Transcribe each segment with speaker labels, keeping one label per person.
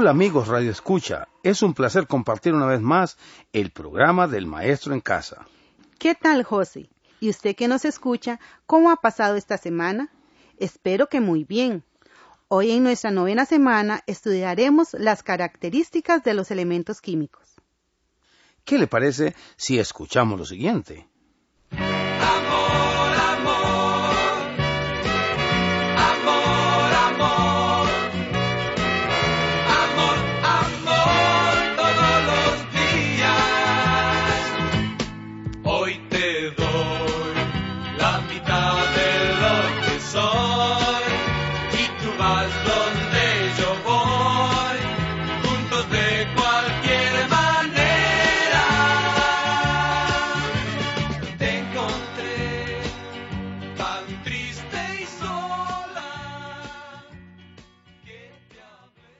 Speaker 1: Hola amigos Radio Escucha, es un placer compartir una vez más el programa del Maestro en Casa.
Speaker 2: ¿Qué tal, José? ¿Y usted que nos escucha, cómo ha pasado esta semana? Espero que muy bien. Hoy en nuestra novena semana estudiaremos las características de los elementos químicos.
Speaker 1: ¿Qué le parece si escuchamos lo siguiente?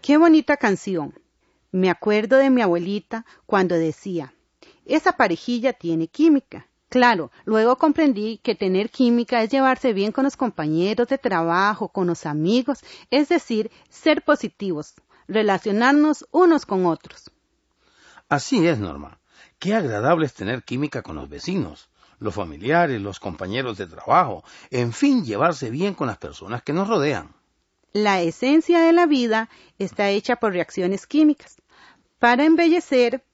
Speaker 2: Qué bonita canción. Me acuerdo de mi abuelita cuando decía, esa parejilla tiene química. Claro, luego comprendí que tener química es llevarse bien con los compañeros de trabajo, con los amigos, es decir, ser positivos, relacionarnos unos con otros.
Speaker 1: Así es, Norma. Qué agradable es tener química con los vecinos, los familiares, los compañeros de trabajo, en fin, llevarse bien con las personas que nos rodean.
Speaker 2: La esencia de la vida está hecha por reacciones químicas para embellecer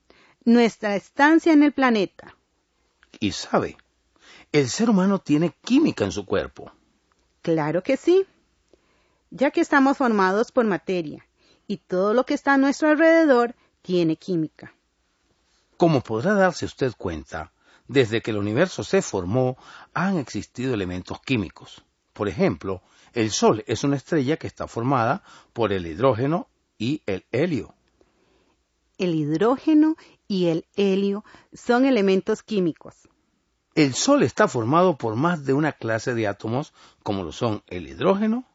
Speaker 2: nuestra estancia en el planeta.
Speaker 1: Y sabe, el ser humano tiene química en su cuerpo.
Speaker 2: Claro que sí, ya que estamos formados por materia y todo lo que está a nuestro alrededor tiene química.
Speaker 1: Como podrá darse usted cuenta, desde que el universo se formó han existido elementos químicos. Por ejemplo, el Sol es una estrella que está formada por el hidrógeno y el helio.
Speaker 2: El hidrógeno y el helio son elementos químicos.
Speaker 1: El Sol está formado por más de una clase de átomos como lo son el hidrógeno,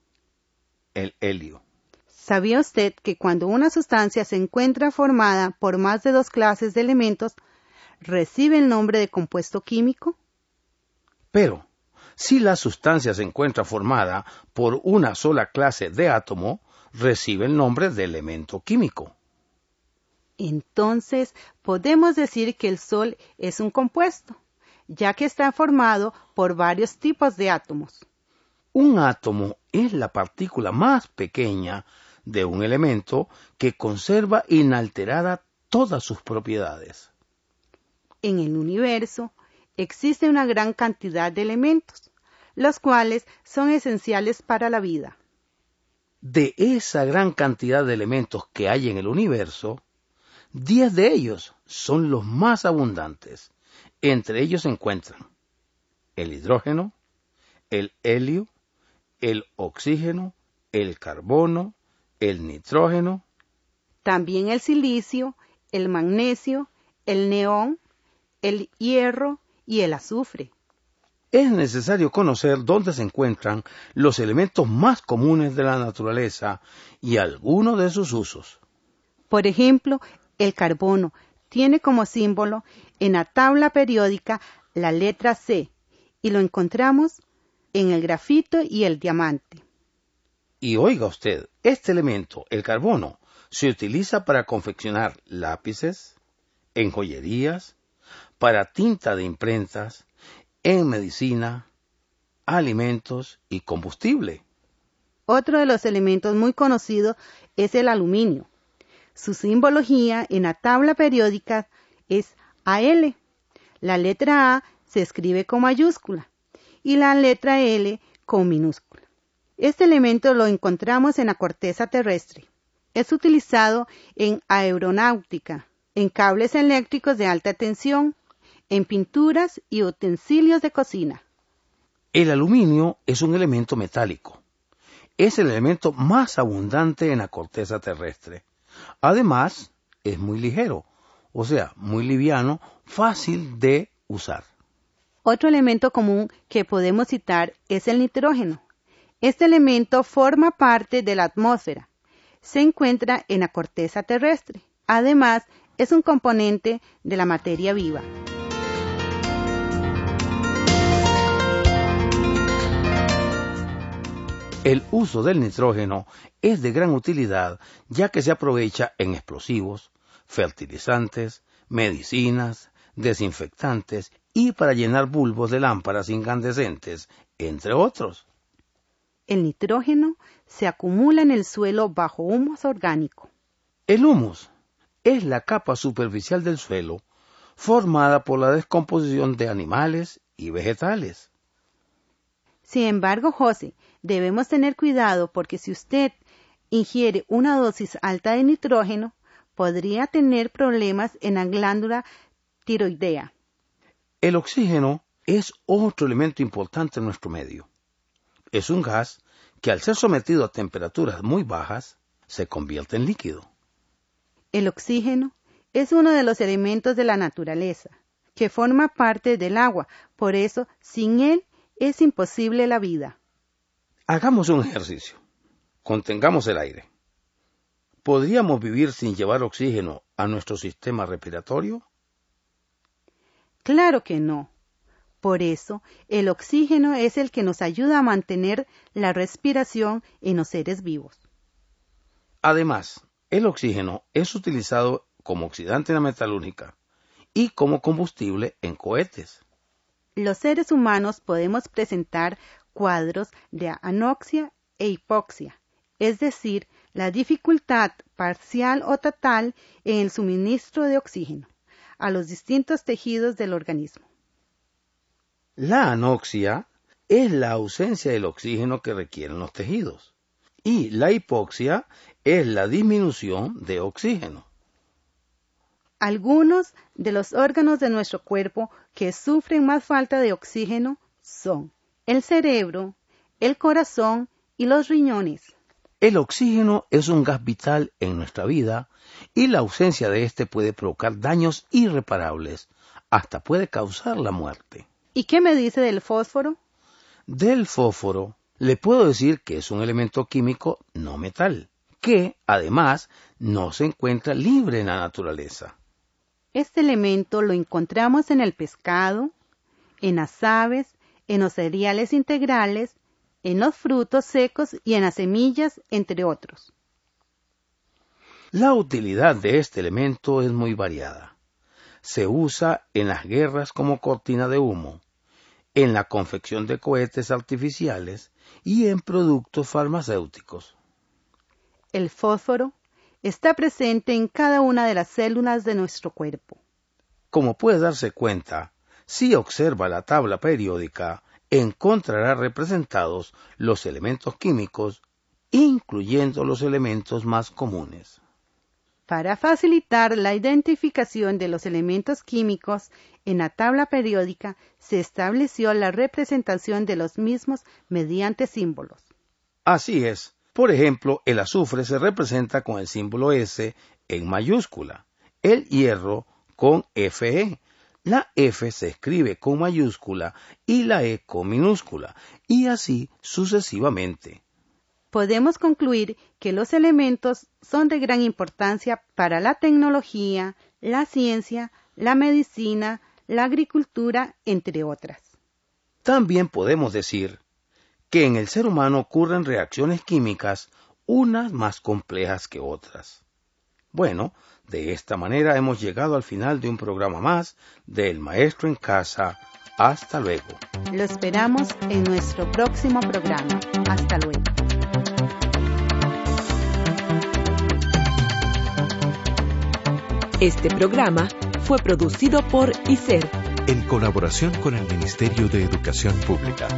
Speaker 1: el helio.
Speaker 2: ¿Sabía usted que cuando una sustancia se encuentra formada por más de dos clases de elementos, recibe el nombre de compuesto químico?
Speaker 1: Pero, si la sustancia se encuentra formada por una sola clase de átomo, recibe el nombre de elemento químico.
Speaker 2: Entonces, podemos decir que el Sol es un compuesto, ya que está formado por varios tipos de átomos.
Speaker 1: Un átomo es la partícula más pequeña de un elemento que conserva inalterada todas sus propiedades.
Speaker 2: En el universo existe una gran cantidad de elementos, los cuales son esenciales para la vida.
Speaker 1: De esa gran cantidad de elementos que hay en el universo, diez de ellos son los más abundantes. Entre ellos se encuentran el hidrógeno, el helio, el oxígeno, el carbono, el nitrógeno.
Speaker 2: También el silicio, el magnesio, el neón, el hierro y el azufre
Speaker 1: es necesario conocer dónde se encuentran los elementos más comunes de la naturaleza y algunos de sus usos.
Speaker 2: Por ejemplo, el carbono tiene como símbolo en la tabla periódica la letra C y lo encontramos en el grafito y el diamante.
Speaker 1: Y oiga usted, este elemento, el carbono, se utiliza para confeccionar lápices, en joyerías, para tinta de imprentas, en medicina, alimentos y combustible.
Speaker 2: Otro de los elementos muy conocidos es el aluminio. Su simbología en la tabla periódica es AL. La letra A se escribe con mayúscula y la letra L con minúscula. Este elemento lo encontramos en la corteza terrestre. Es utilizado en aeronáutica, en cables eléctricos de alta tensión, en pinturas y utensilios de cocina.
Speaker 1: El aluminio es un elemento metálico. Es el elemento más abundante en la corteza terrestre. Además, es muy ligero, o sea, muy liviano, fácil de usar.
Speaker 2: Otro elemento común que podemos citar es el nitrógeno. Este elemento forma parte de la atmósfera. Se encuentra en la corteza terrestre. Además, es un componente de la materia viva.
Speaker 1: El uso del nitrógeno es de gran utilidad ya que se aprovecha en explosivos, fertilizantes, medicinas, desinfectantes y para llenar bulbos de lámparas incandescentes, entre otros.
Speaker 2: El nitrógeno se acumula en el suelo bajo humus orgánico.
Speaker 1: El humus es la capa superficial del suelo formada por la descomposición de animales y vegetales.
Speaker 2: Sin embargo, José, debemos tener cuidado porque si usted ingiere una dosis alta de nitrógeno, podría tener problemas en la glándula tiroidea.
Speaker 1: El oxígeno es otro elemento importante en nuestro medio. Es un gas que al ser sometido a temperaturas muy bajas se convierte en líquido.
Speaker 2: El oxígeno es uno de los elementos de la naturaleza, que forma parte del agua, por eso sin él es imposible la vida.
Speaker 1: Hagamos un ejercicio. Contengamos el aire. ¿Podríamos vivir sin llevar oxígeno a nuestro sistema respiratorio?
Speaker 2: Claro que no. Por eso, el oxígeno es el que nos ayuda a mantener la respiración en los seres vivos.
Speaker 1: Además, el oxígeno es utilizado como oxidante en la metalúrgica y como combustible en cohetes
Speaker 2: los seres humanos podemos presentar cuadros de anoxia e hipoxia, es decir, la dificultad parcial o total en el suministro de oxígeno a los distintos tejidos del organismo.
Speaker 1: La anoxia es la ausencia del oxígeno que requieren los tejidos y la hipoxia es la disminución de oxígeno.
Speaker 2: Algunos de los órganos de nuestro cuerpo que sufren más falta de oxígeno son el cerebro, el corazón y los riñones.
Speaker 1: El oxígeno es un gas vital en nuestra vida y la ausencia de éste puede provocar daños irreparables, hasta puede causar la muerte.
Speaker 2: ¿Y qué me dice del fósforo?
Speaker 1: Del fósforo le puedo decir que es un elemento químico no metal, que además no se encuentra libre en la naturaleza.
Speaker 2: Este elemento lo encontramos en el pescado, en las aves, en los cereales integrales, en los frutos secos y en las semillas, entre otros.
Speaker 1: La utilidad de este elemento es muy variada. Se usa en las guerras como cortina de humo, en la confección de cohetes artificiales y en productos farmacéuticos.
Speaker 2: El fósforo está presente en cada una de las células de nuestro cuerpo.
Speaker 1: Como puede darse cuenta, si observa la tabla periódica, encontrará representados los elementos químicos, incluyendo los elementos más comunes.
Speaker 2: Para facilitar la identificación de los elementos químicos, en la tabla periódica se estableció la representación de los mismos mediante símbolos.
Speaker 1: Así es, por ejemplo, el azufre se representa con el símbolo S en mayúscula, el hierro con FE. La F se escribe con mayúscula y la E con minúscula, y así sucesivamente.
Speaker 2: Podemos concluir que los elementos son de gran importancia para la tecnología, la ciencia, la medicina, la agricultura, entre otras.
Speaker 1: También podemos decir que en el ser humano ocurren reacciones químicas, unas más complejas que otras. Bueno, de esta manera hemos llegado al final de un programa más de El Maestro en Casa. Hasta luego.
Speaker 2: Lo esperamos en nuestro próximo programa. Hasta luego.
Speaker 3: Este programa fue producido por ICER.
Speaker 4: En colaboración con el Ministerio de Educación Pública.